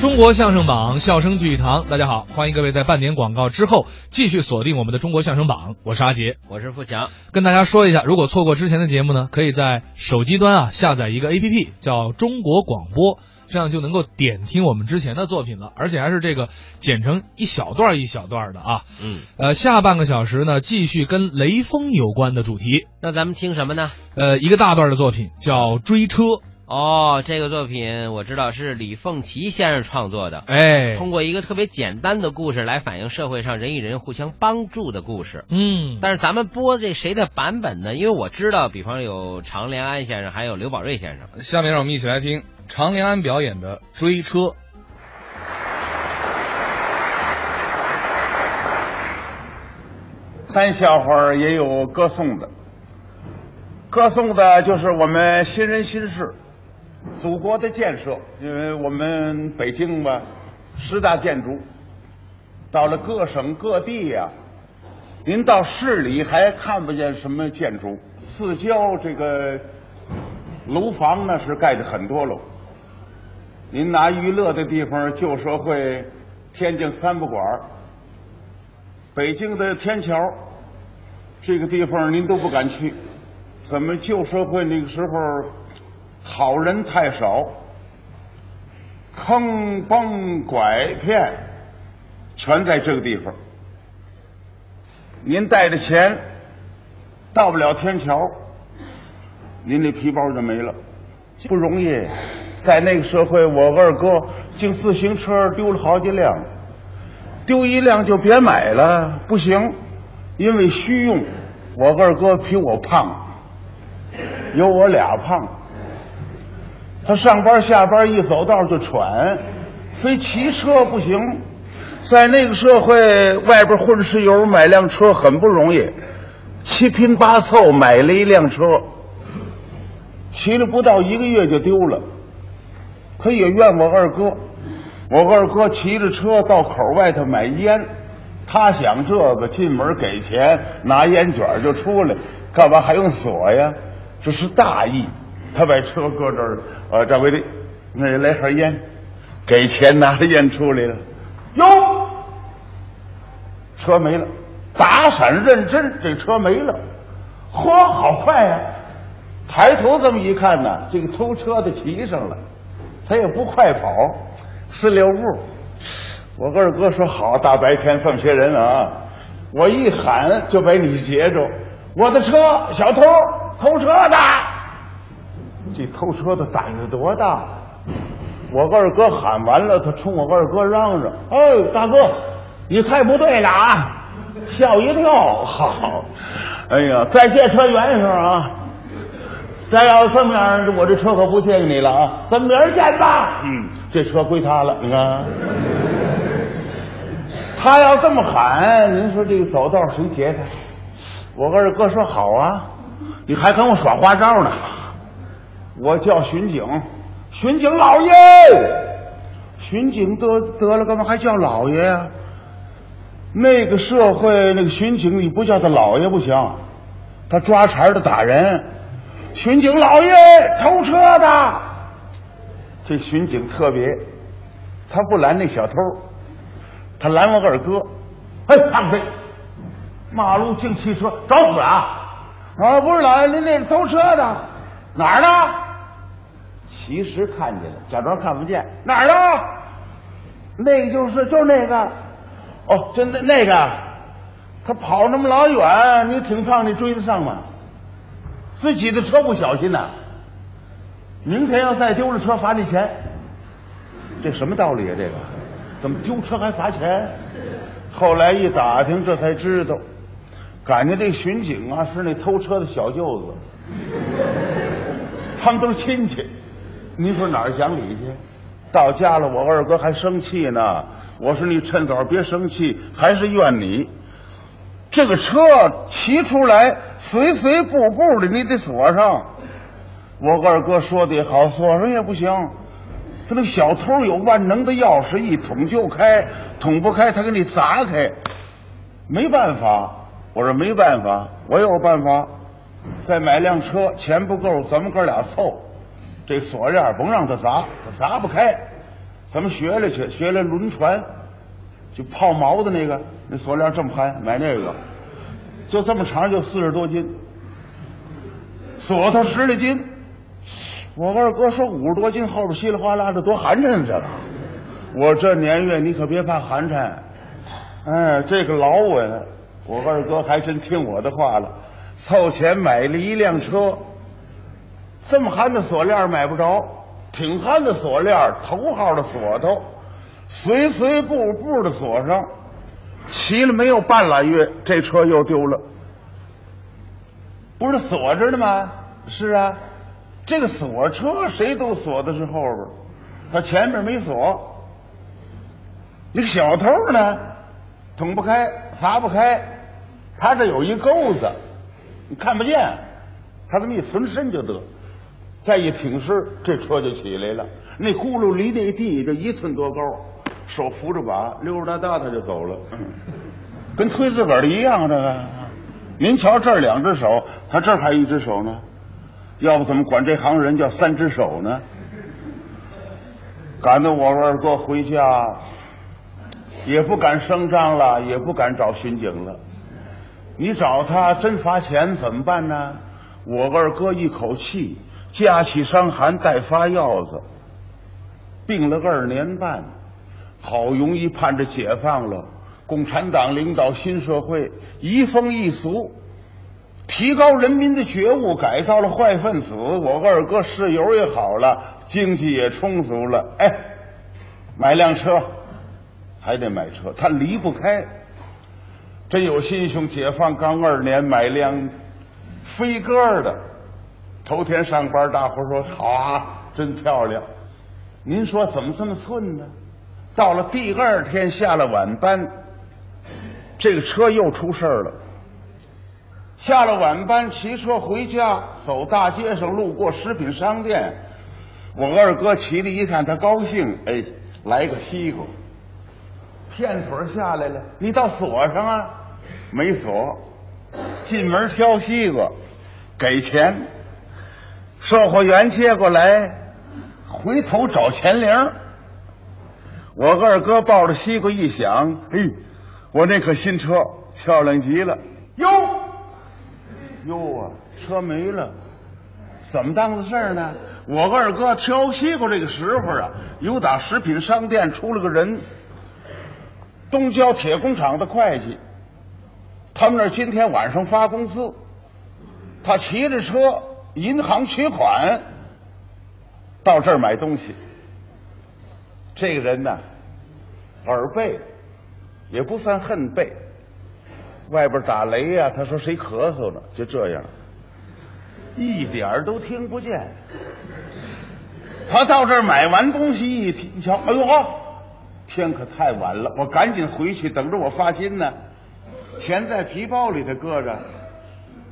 中国相声榜，笑声聚一堂。大家好，欢迎各位在半点广告之后继续锁定我们的中国相声榜。我是阿杰，我是富强。跟大家说一下，如果错过之前的节目呢，可以在手机端啊下载一个 APP，叫中国广播，这样就能够点听我们之前的作品了，而且还是这个剪成一小段一小段的啊。嗯，呃，下半个小时呢，继续跟雷锋有关的主题。那咱们听什么呢？呃，一个大段的作品叫《追车》。哦，这个作品我知道是李凤岐先生创作的，哎，通过一个特别简单的故事来反映社会上人与人互相帮助的故事。嗯，但是咱们播这谁的版本呢？因为我知道，比方有常连安先生，还有刘宝瑞先生。下面让我们一起来听常连安表演的《追车》。看笑话也有歌颂的，歌颂的就是我们新人新事，祖国的建设。因为我们北京吧，十大建筑，到了各省各地呀、您到市里还看不见什么建筑，四郊这个楼房呢是盖的很多楼。您拿娱乐的地方，旧社会，天津三不管北京的天桥，这个地方您都不敢去，怎么旧社会那个时候好人太少，坑崩拐骗全在这个地方。您带着钱到不了天桥，您那皮包就没了，不容易。在那个社会，我二哥净自行车丢了好几辆。丢一辆就别买了，不行，因为虚用。我二哥比我胖，有我俩胖。他上班下班一走道就喘，非骑车不行。在那个社会，外边混石油买辆车很不容易，七拼八凑买了一辆车，骑了不到一个月就丢了。他也怨我二哥。我二哥骑着车到口外头买烟，他想这个进门给钱拿烟卷就出来，干嘛还用锁呀？这是大意。他把车搁这儿了，呃，掌柜的，那来盒烟，给钱拿着烟出来了，哟，车没了，打闪认真，这车没了，嚯，好快呀、抬头这么一看呢，这个偷车的骑上了，他也不快跑。四六步，我二哥说好，大白天这么些人啊，我一喊就把你截住，我的车，小偷偷车的，这偷车的胆子多大？我二哥喊完了，他冲我二哥嚷嚷：“哎，大哥，你太不对了啊！吓我一跳！好，哎呀，再借车圆一声啊！再要这么样，我这车可不借给你了啊！咱明儿见吧。嗯，这车归他了，你看。他要这么喊，您说这个走道谁截他？我二哥说好啊，你还跟我耍花招呢。我叫巡警，巡警老爷，巡警得得了，干嘛还叫老爷呀、那个社会，那个巡警你不叫他老爷不行，他抓茬的打人。巡警老爷，偷车的。这巡警特别，他不拦那小偷，他拦我二哥。哎，胖子，马路净汽车，找死啊！啊，不是老爷，您那是偷车的，哪儿呢？其实看见了，假装看不见。哪儿呢？那个就是，就是那个。哦，真的那个，他跑那么老远，你挺胖，你追得上吗？自己的车不小心呐、明天要再丢了车，罚你钱。这什么道理啊？这个怎么丢车还罚钱？后来一打听，这才知道，感觉这巡警啊是那偷车的小舅子，他们都是亲戚。您说哪儿讲理去？到家了，我二哥还生气呢。我说你趁早别生气，还是怨你。这个车骑出来，随随步步的，你得锁上。我二哥说的好，锁上也不行。他那小偷有万能的钥匙，一捅就开，捅不开他给你砸开。没办法，我说没办法，我有办法。再买辆车，钱不够，咱们哥俩凑。这锁链甭让他砸，他砸不开。咱们学了去，学了轮船，就泡锚的那个，那锁链这么宽，买那个，就这么长，就四十多斤，锁头十来斤。我二哥说五十多斤，后边稀里哗啦的多寒碜啊！这个，我这年月你可别怕寒碜，哎，这个老稳。我二哥还真听我的话了，凑钱买了一辆车。这么憨的锁链买不着，挺憨的锁链，头号的锁头，随随步步的锁上，骑了没有半拉月，这车又丢了。不是锁着呢吗？是啊，这个锁车谁都锁的是后边，他前面没锁。那个小偷呢，捅不开，砸不开。他这有一钩子，你看不见，他这么一存身就得，再一挺身，这车就起来了。那轱辘离那地就一寸多高，手扶着把，溜溜达达他就走了，跟推自个儿的一样。这个，您瞧这儿两只手，他这儿还一只手呢，要不怎么管这行人叫三只手呢？赶得我二哥回家，也不敢声张了，也不敢找巡警了。你找他真罚钱怎么办呢？我二哥一口气夹起伤寒带发药子，病了二年半，好容易盼着解放了。共产党领导新社会，移风易俗，提高人民的觉悟，改造了坏分子。我二哥室友也好了，经济也充足了。哎，买辆车，还得买车，他离不开。真有心胸，解放刚二年买辆飞鸽的，头天上班，大伙说好啊，真漂亮。您说怎么这么寸呢？到了第二天下了晚班，这个车又出事了。下了晚班，骑车回家，走大街上，路过食品商店，我二哥骑着一看，他高兴，哎，来个西瓜，片腿下来了，你倒锁上啊。没锁，进门挑西瓜，给钱，售货员接过来，回头找钱铃。我二哥抱着西瓜一想，嘿，我那可新车漂亮极了。哟，哟啊，车没了，怎么当子事呢？我二哥挑西瓜这个时候啊，有打食品商店出了个人，东郊铁工厂的会计。他们那今天晚上发工资，他骑着车银行取款，到这儿买东西。这个人呢，耳背，也不算恨背，外边打雷呀，他说谁咳嗽呢？就这样，一点都听不见。他到这儿买完东西一听，瞧，哎呦，天可太晚了，我赶紧回去等着我发薪呢。钱在皮包里头搁着，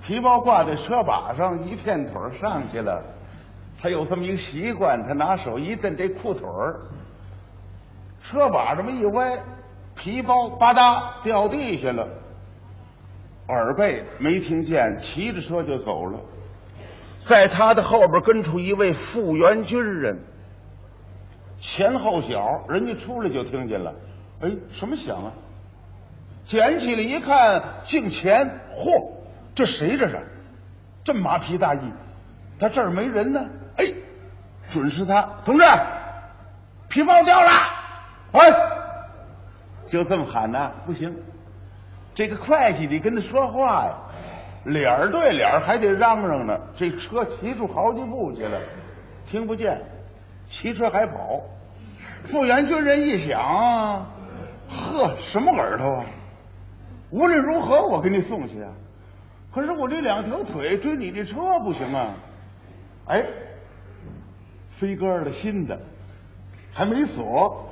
皮包挂在车把上，一片腿上去了。他有这么一个习惯，他拿手一蹬这裤腿儿，车把这么一歪，皮包吧嗒掉地下了。耳背没听见，骑着车就走了。在他的后边跟出一位复员军人，前后脚，人家出来就听见了。哎，什么响啊？捡起来一看，镜钱，嚯，这谁这是？这么麻皮大意，他这儿没人呢。哎，准是他，同志，皮包掉了，哎，就这么喊呐，不行，这个会计得跟他说话呀，脸对脸还得嚷嚷呢。这车骑出好几步去了，听不见，骑车还跑。复员军人一想，呵，什么耳朵啊？无论如何，我给你送去啊！可是我这两条腿追你这车不行啊！哎，飞鸽的新的，还没锁，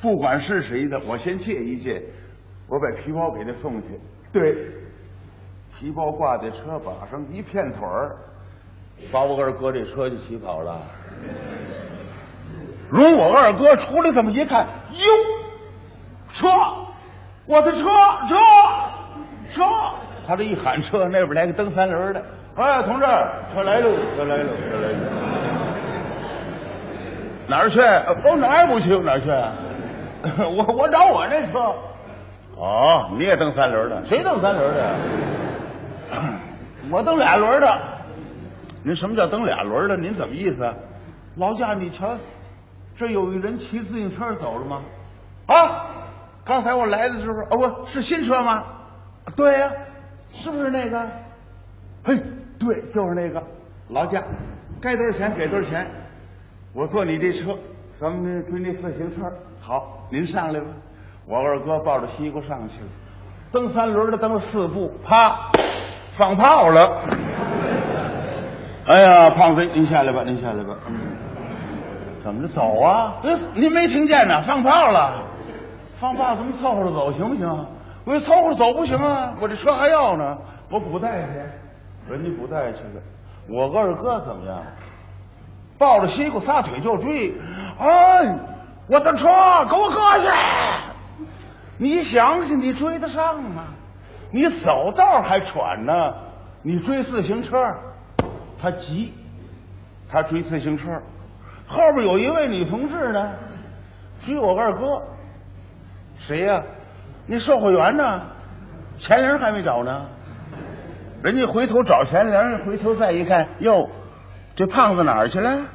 不管是谁的，我先借一借，我把皮包给他送去。对，皮包挂在车把上，一片腿儿，把我二哥这车就骑跑了。如我二哥出来这么一看，哟，车！我的车车车！他这一喊车，那边来个蹬三轮的。哎，同志，车来喽，车来喽，车来喽！哪儿去？哦，哪儿不去哪儿去？我我找我那车。哦，你也蹬三轮的？谁蹬三轮的？我蹬俩轮的。您什么叫蹬俩轮的？您怎么意思？老家，你瞧，这有一人骑自行车走了吗？啊，刚才我来的时候，哦，不是新车吗？对呀、是不是那个？嘿，对，就是那个。劳驾，该多少钱给多少钱。我坐你这车，咱们追那自行车。好，您上来吧。我二哥抱着西瓜上去了，蹬三轮的蹬了四步，啪，放炮了。哎呀，胖子，您下来吧，您下来吧。嗯，怎么着走啊？您没听见呢？放炮了，放炮咱们凑合着走行不行？我说凑合着走不行啊，我这车还要呢，我补带去。人家补带去了，我二哥怎么样？抱着西瓜撒腿就追，哎，我的车给我搁下！你想想，你追得上吗？你走道还喘呢，你追自行车，他急，他追自行车，后边有一位女同志呢，追我二哥，谁呀、那售货员呢？钱铃还没找呢。人家回头找钱铃，回头再一看，哟，这胖子哪儿去了？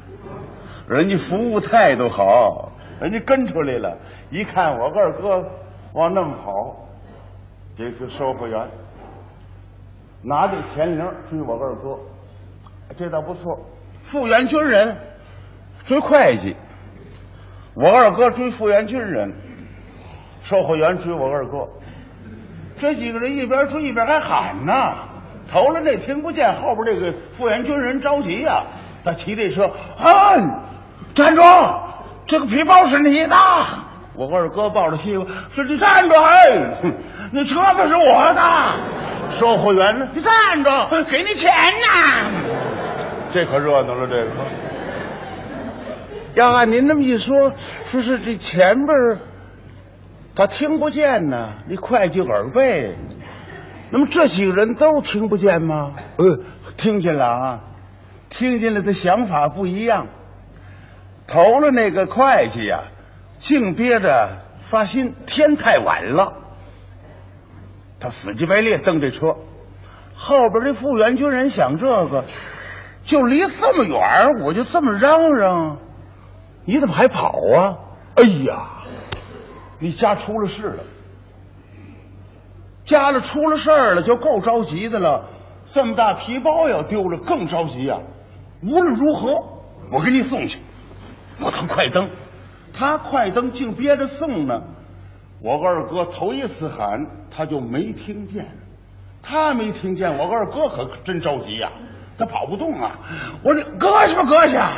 人家服务态度好，人家跟出来了，一看我二哥往那么跑，这个售货员拿这钱铃追我二哥，这倒不错。复员军人追会计，我二哥追复员军人，售货员追我二哥。这几个人一边追一边还喊呢。头了那听不见，后边这个复员军人着急呀、他骑这车，哎，站住！这个皮包是你的。我二哥抱着西瓜说：“你站住！哎，那车子是我的。”售货员呢？你站住！给你钱呐！这可热闹了，这个。要按您这么一说，说是这前边儿他听不见呢，你会计耳背。那么这几个人都听不见吗？呃，听见了啊，听见了，的想法不一样。投了那个会计呀、净憋着发心，天太晚了，他死乞白赖蹬这车。后边这复员军人想这个，就离这么远，我就这么嚷嚷，你怎么还跑啊？哎呀，你家出了事了。家里出了事儿了，就够着急的了。这么大皮包要丢了，更着急呀、无论如何，我给你送去。我他快灯，他快灯，竟憋着送呢。我二哥头一次喊，他就没听见。他没听见，我二哥可真着急呀、他跑不动啊。我说你搁下吧，搁下。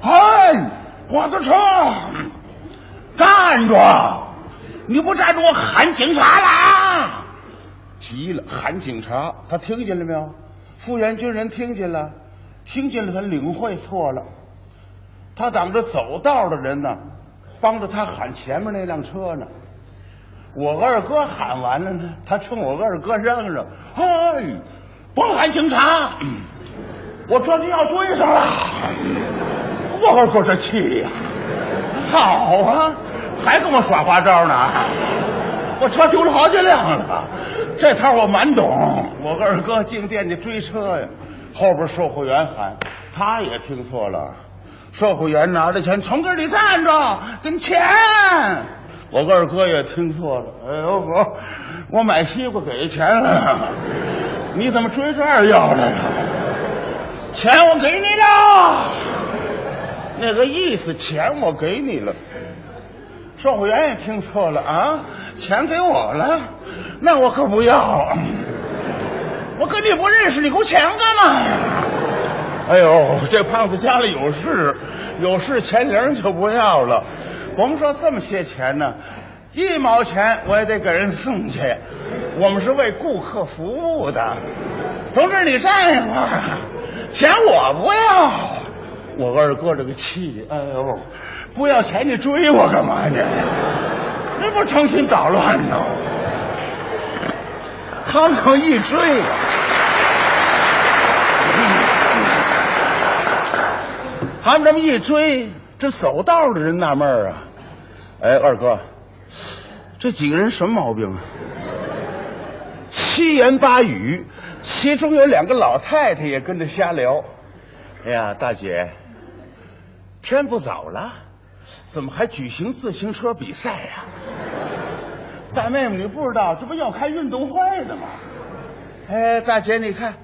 哎，我的车，站住！你不站住，我喊警察了啊！急了，喊警察。他听见了没有？复员军人听见了，听见了，他领会错了。他等着走道的人呢，帮着他喊前面那辆车呢。我二哥喊完了呢，他冲我二哥嚷嚷：“哎，甭喊警察，我这就要追上了。”我二哥这气呀、好啊，还跟我耍花招呢。我车丢了好几辆了，这套我蛮懂。我二哥净惦记追车呀，后边售货员喊，他也听错了。售货员拿着钱从这里站着，跟钱。我二哥也听错了。哎呦我我买西瓜给钱了，你怎么追这儿要来了？钱我给你了，那个意思，钱我给你了。售货员也听错了啊，钱给我了，那我可不要。我跟你不认识，你给我钱干嘛呀？哎呦，这胖子家里有事，有事钱零就不要了。甭说这么些钱呢，一毛钱我也得给人送去。我们是为顾客服务的，同志，你站一会儿，钱我不要。我二哥这个气，哎呦，不要钱你追我干嘛呀？你不成心捣乱呢？他可一追，他们这么一追，这走道的人纳闷啊，哎，二哥，这几个人什么毛病啊？七言八语，其中有两个老太太也跟着瞎聊。哎呀，大姐，天不早了，怎么还举行自行车比赛呀、大妹妹，你不知道，这不要开运动会呢吗？哎，大姐，你看，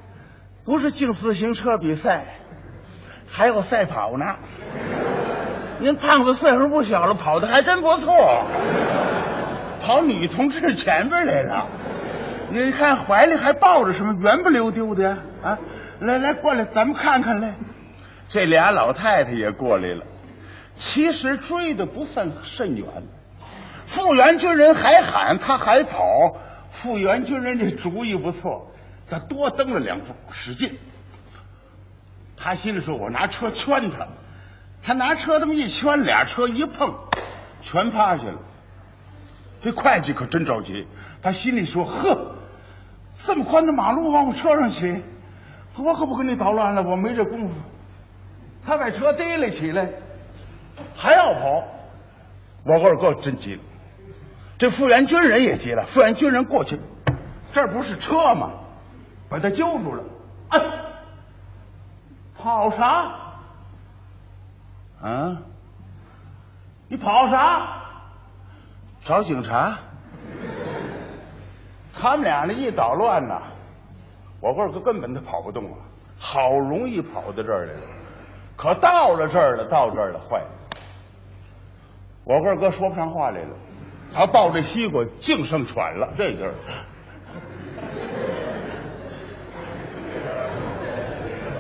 不是竞自行车比赛，还有赛跑呢。您胖子岁数不小了，跑的还真不错，跑女同志前边来了。你看怀里还抱着什么，圆不溜丢的呀？啊，来来，过来，咱们看看来。这俩老太太也过来了，其实追的不算甚远。复员军人还喊，他还跑。复员军人这主意不错，他多蹬了两步，使劲。他心里说：“我拿车圈他。”他拿车这么一圈，俩车一碰，全趴下了。这会计可真着急，他心里说：“呵，这么宽的马路往我车上骑，我可不跟你捣乱了，我没这功夫。”他把车提了起来，还要跑。我二哥真急了，这复员军人也急了。复员军人过去，这不是车吗？把他揪住了。哎，跑啥？啊？你跑啥？找警察？他们俩呢一捣乱呐，我二哥根本他跑不动了，好容易跑到这儿来了，可到了这儿了，到这儿了，坏了，我二哥说不上话来了，他抱着西瓜净剩喘了，这劲儿。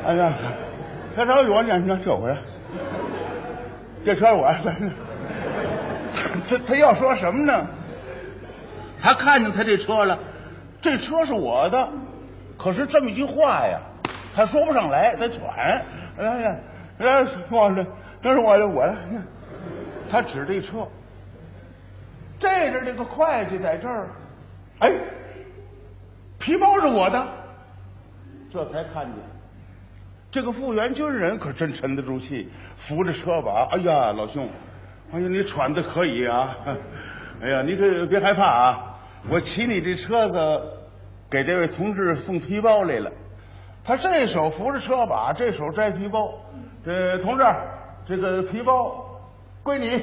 哎呀，他找我呢，你这回来。这车我，他他要说什么呢？他看见他这车了，这车是我的，可是这么一句话呀，他说不上来，他喘。哎呀，这是我的，这是我的，我的。他指这车，这阵这个会计在这儿，哎，皮包是我的，这才看见。这个复员军人可真沉得住气，扶着车把。哎呀，老兄，哎呀，你喘的可以啊！哎呀，你可别害怕啊！我骑你这车子给这位同志送皮包来了。他这手扶着车把，这手摘皮包。这同志，这个皮包归你。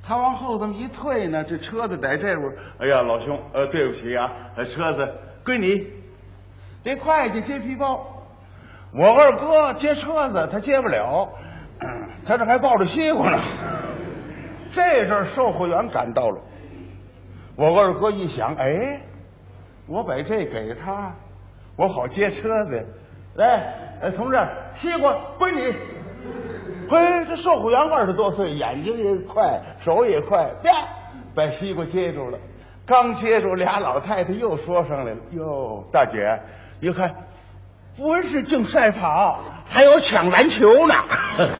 他往后这么一退呢，这车子在这边。哎呀，老兄，呃，对不起啊，车子归你。这会计接皮包。我二哥接车子，他接不了，他这还抱着西瓜呢。这阵售货员赶到了，我二哥一想，哎，我把这给他，我好接车子。来，哎，同志，西瓜归你。嘿，这售货员二十多岁，眼睛也快，手也快，啪，把西瓜接住了。刚接住，俩老太太又说上来了：“哟，大姐，你看。”不是净赛跑，还有抢篮球呢。